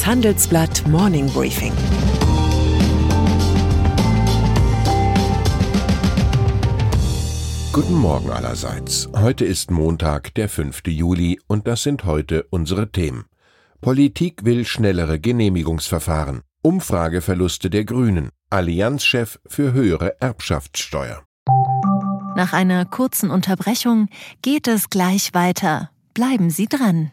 Das Handelsblatt Morning Briefing. Guten Morgen allerseits. Heute ist Montag, der 5. Juli, und das sind heute unsere Themen. Politik will schnellere Genehmigungsverfahren. Umfrageverluste der Grünen. Allianzchef für höhere Erbschaftssteuer. Nach einer kurzen Unterbrechung geht es gleich weiter. Bleiben Sie dran.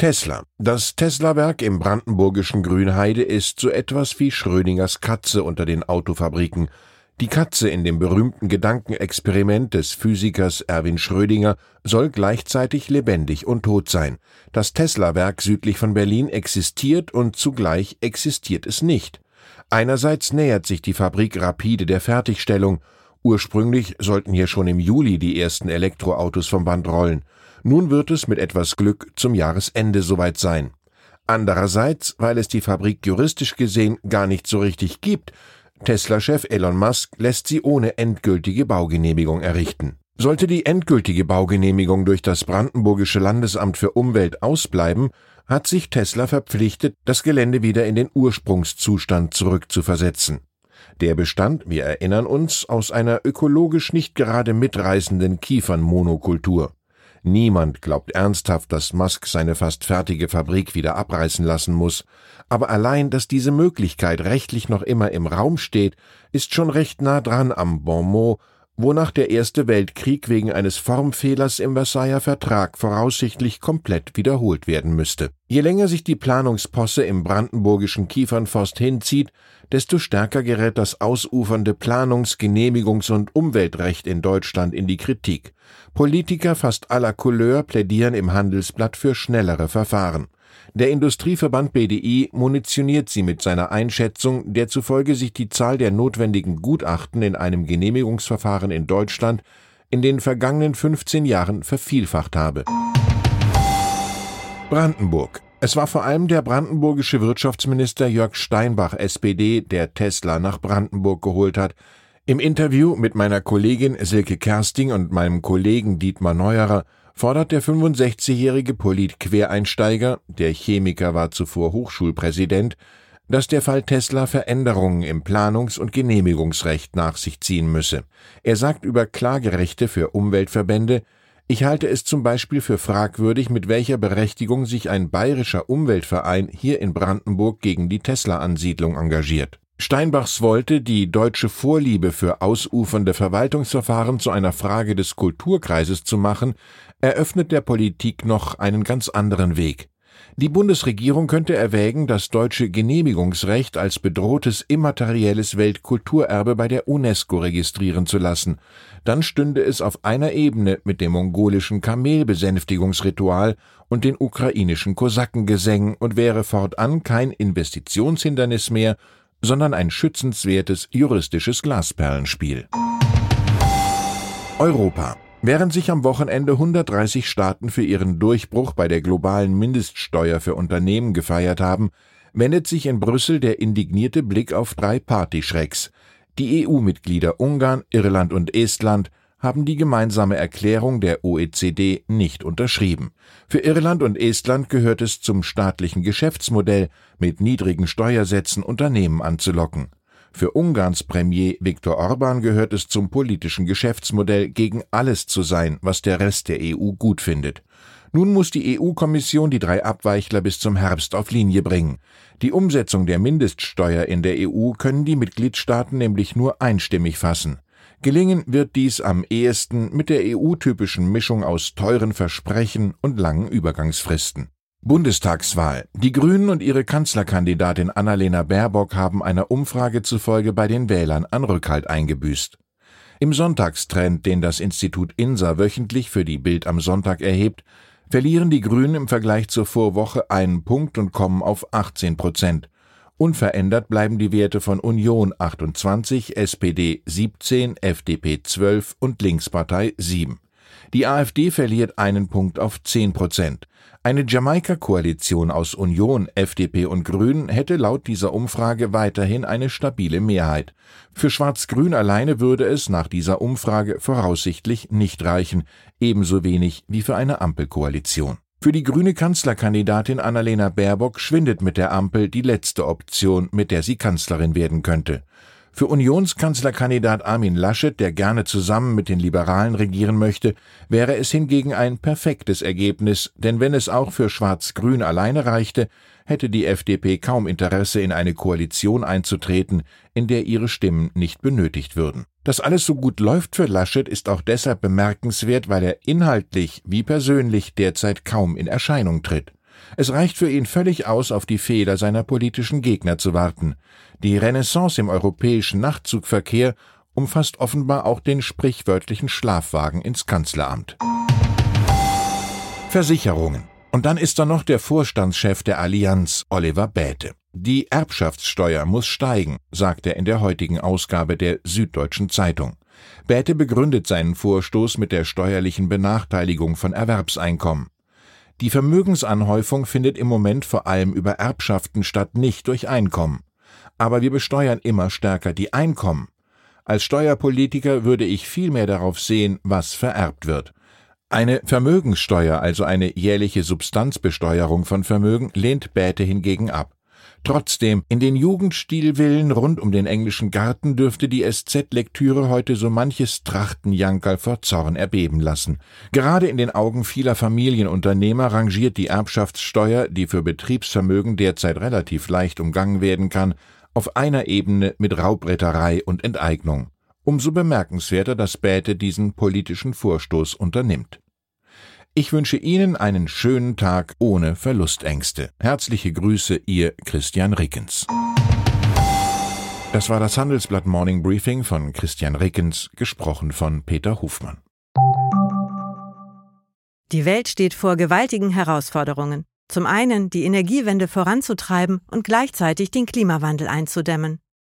Tesla. Das Tesla-Werk im brandenburgischen Grünheide ist so etwas wie Schrödingers Katze unter den Autofabriken. Die Katze in dem berühmten Gedankenexperiment des Physikers Erwin Schrödinger soll gleichzeitig lebendig und tot sein. Das Tesla-Werk südlich von Berlin existiert und zugleich existiert es nicht. Einerseits nähert sich die Fabrik rapide der Fertigstellung. Ursprünglich sollten hier schon im Juli die ersten Elektroautos vom Band rollen. Nun wird es mit etwas Glück zum Jahresende soweit sein. Andererseits, weil es die Fabrik juristisch gesehen gar nicht so richtig gibt, Tesla-Chef Elon Musk lässt sie ohne endgültige Baugenehmigung errichten. Sollte die endgültige Baugenehmigung durch das Brandenburgische Landesamt für Umwelt ausbleiben, hat sich Tesla verpflichtet, das Gelände wieder in den Ursprungszustand zurückzuversetzen. Der bestand, wir erinnern uns, aus einer ökologisch nicht gerade mitreißenden Kiefernmonokultur. Niemand glaubt ernsthaft, dass Musk seine fast fertige Fabrik wieder abreißen lassen muss, aber allein, dass diese Möglichkeit rechtlich noch immer im Raum steht, ist schon recht nah dran am Bon mot, wonach der Erste Weltkrieg wegen eines Formfehlers im Versailler Vertrag voraussichtlich komplett wiederholt werden müsste. Je länger sich die Planungsposse im brandenburgischen Kiefernforst hinzieht, desto stärker gerät das ausufernde Planungs-, Genehmigungs- und Umweltrecht in Deutschland in die Kritik. Politiker fast aller Couleur plädieren im Handelsblatt für schnellere Verfahren. Der Industrieverband BDI munitioniert sie mit seiner Einschätzung, der zufolge sich die Zahl der notwendigen Gutachten in einem Genehmigungsverfahren in Deutschland in den vergangenen 15 Jahren vervielfacht habe. Brandenburg. Es war vor allem der brandenburgische Wirtschaftsminister Jörg Steinbach, SPD, der Tesla nach Brandenburg geholt hat. Im Interview mit meiner Kollegin Silke Kersting und meinem Kollegen Dietmar Neuerer fordert der 65-jährige Polit-Quereinsteiger, der Chemiker war zuvor Hochschulpräsident, dass der Fall Tesla Veränderungen im Planungs- und Genehmigungsrecht nach sich ziehen müsse. Er sagt über Klagerechte für Umweltverbände, ich halte es zum Beispiel für fragwürdig, mit welcher Berechtigung sich ein bayerischer Umweltverein hier in Brandenburg gegen die Tesla-Ansiedlung engagiert. Steinbachs wollte, die deutsche Vorliebe für ausufernde Verwaltungsverfahren zu einer Frage des Kulturkreises zu machen, eröffnet der Politik noch einen ganz anderen Weg. Die Bundesregierung könnte erwägen, das deutsche Genehmigungsrecht als bedrohtes immaterielles Weltkulturerbe bei der UNESCO registrieren zu lassen. Dann stünde es auf einer Ebene mit dem mongolischen Kamelbesänftigungsritual und den ukrainischen Kosakengesängen und wäre fortan kein Investitionshindernis mehr, sondern ein schützenswertes juristisches Glasperlenspiel. Europa Während sich am Wochenende 130 Staaten für ihren Durchbruch bei der globalen Mindeststeuer für Unternehmen gefeiert haben, wendet sich in Brüssel der indignierte Blick auf drei Partyschrecks. Die EU-Mitglieder Ungarn, Irland und Estland haben die gemeinsame Erklärung der OECD nicht unterschrieben. Für Irland und Estland gehört es zum staatlichen Geschäftsmodell, mit niedrigen Steuersätzen Unternehmen anzulocken. Für Ungarns Premier Viktor Orban gehört es zum politischen Geschäftsmodell, gegen alles zu sein, was der Rest der EU gut findet. Nun muss die EU-Kommission die drei Abweichler bis zum Herbst auf Linie bringen. Die Umsetzung der Mindeststeuer in der EU können die Mitgliedstaaten nämlich nur einstimmig fassen. Gelingen wird dies am ehesten mit der EU-typischen Mischung aus teuren Versprechen und langen Übergangsfristen. Bundestagswahl. Die Grünen und ihre Kanzlerkandidatin Annalena Baerbock haben einer Umfrage zufolge bei den Wählern an Rückhalt eingebüßt. Im Sonntagstrend, den das Institut INSA wöchentlich für die Bild am Sonntag erhebt, verlieren die Grünen im Vergleich zur Vorwoche einen Punkt und kommen auf 18 Prozent. Unverändert bleiben die Werte von Union 28, SPD 17, FDP 12 und Linkspartei 7. Die AfD verliert einen Punkt auf 10 Prozent. Eine Jamaika-Koalition aus Union, FDP und Grünen hätte laut dieser Umfrage weiterhin eine stabile Mehrheit. Für Schwarz-Grün alleine würde es nach dieser Umfrage voraussichtlich nicht reichen, ebenso wenig wie für eine Ampelkoalition. Für die grüne Kanzlerkandidatin Annalena Baerbock schwindet mit der Ampel die letzte Option, mit der sie Kanzlerin werden könnte. Für Unionskanzlerkandidat Armin Laschet, der gerne zusammen mit den Liberalen regieren möchte, wäre es hingegen ein perfektes Ergebnis, denn wenn es auch für Schwarz-Grün alleine reichte, hätte die FDP kaum Interesse, in eine Koalition einzutreten, in der ihre Stimmen nicht benötigt würden. Dass alles so gut läuft für Laschet ist auch deshalb bemerkenswert, weil er inhaltlich wie persönlich derzeit kaum in Erscheinung tritt. Es reicht für ihn völlig aus, auf die Fehler seiner politischen Gegner zu warten. Die Renaissance im europäischen Nachtzugverkehr umfasst offenbar auch den sprichwörtlichen Schlafwagen ins Kanzleramt. Versicherungen. Und dann ist da noch der Vorstandschef der Allianz, Oliver Bäte. Die Erbschaftssteuer muss steigen, sagt er in der heutigen Ausgabe der Süddeutschen Zeitung. Bäte begründet seinen Vorstoß mit der steuerlichen Benachteiligung von Erwerbseinkommen. Die Vermögensanhäufung findet im Moment vor allem über Erbschaften statt, nicht durch Einkommen. Aber wir besteuern immer stärker die Einkommen. Als Steuerpolitiker würde ich viel mehr darauf sehen, was vererbt wird. Eine Vermögenssteuer, also eine jährliche Substanzbesteuerung von Vermögen, lehnt Bäte hingegen ab. Trotzdem, in den Jugendstilvillen rund um den englischen Garten dürfte die SZ-Lektüre heute so manches Trachtenjankerl vor Zorn erbeben lassen. Gerade in den Augen vieler Familienunternehmer rangiert die Erbschaftssteuer, die für Betriebsvermögen derzeit relativ leicht umgangen werden kann, auf einer Ebene mit Raubretterei und Enteignung. Umso bemerkenswerter, dass Bäte diesen politischen Vorstoß unternimmt. Ich wünsche Ihnen einen schönen Tag ohne Verlustängste. Herzliche Grüße, Ihr Christian Rickens. Das war das Handelsblatt Morning Briefing von Christian Rickens, gesprochen von Peter Hofmann. Die Welt steht vor gewaltigen Herausforderungen. Zum einen die Energiewende voranzutreiben und gleichzeitig den Klimawandel einzudämmen.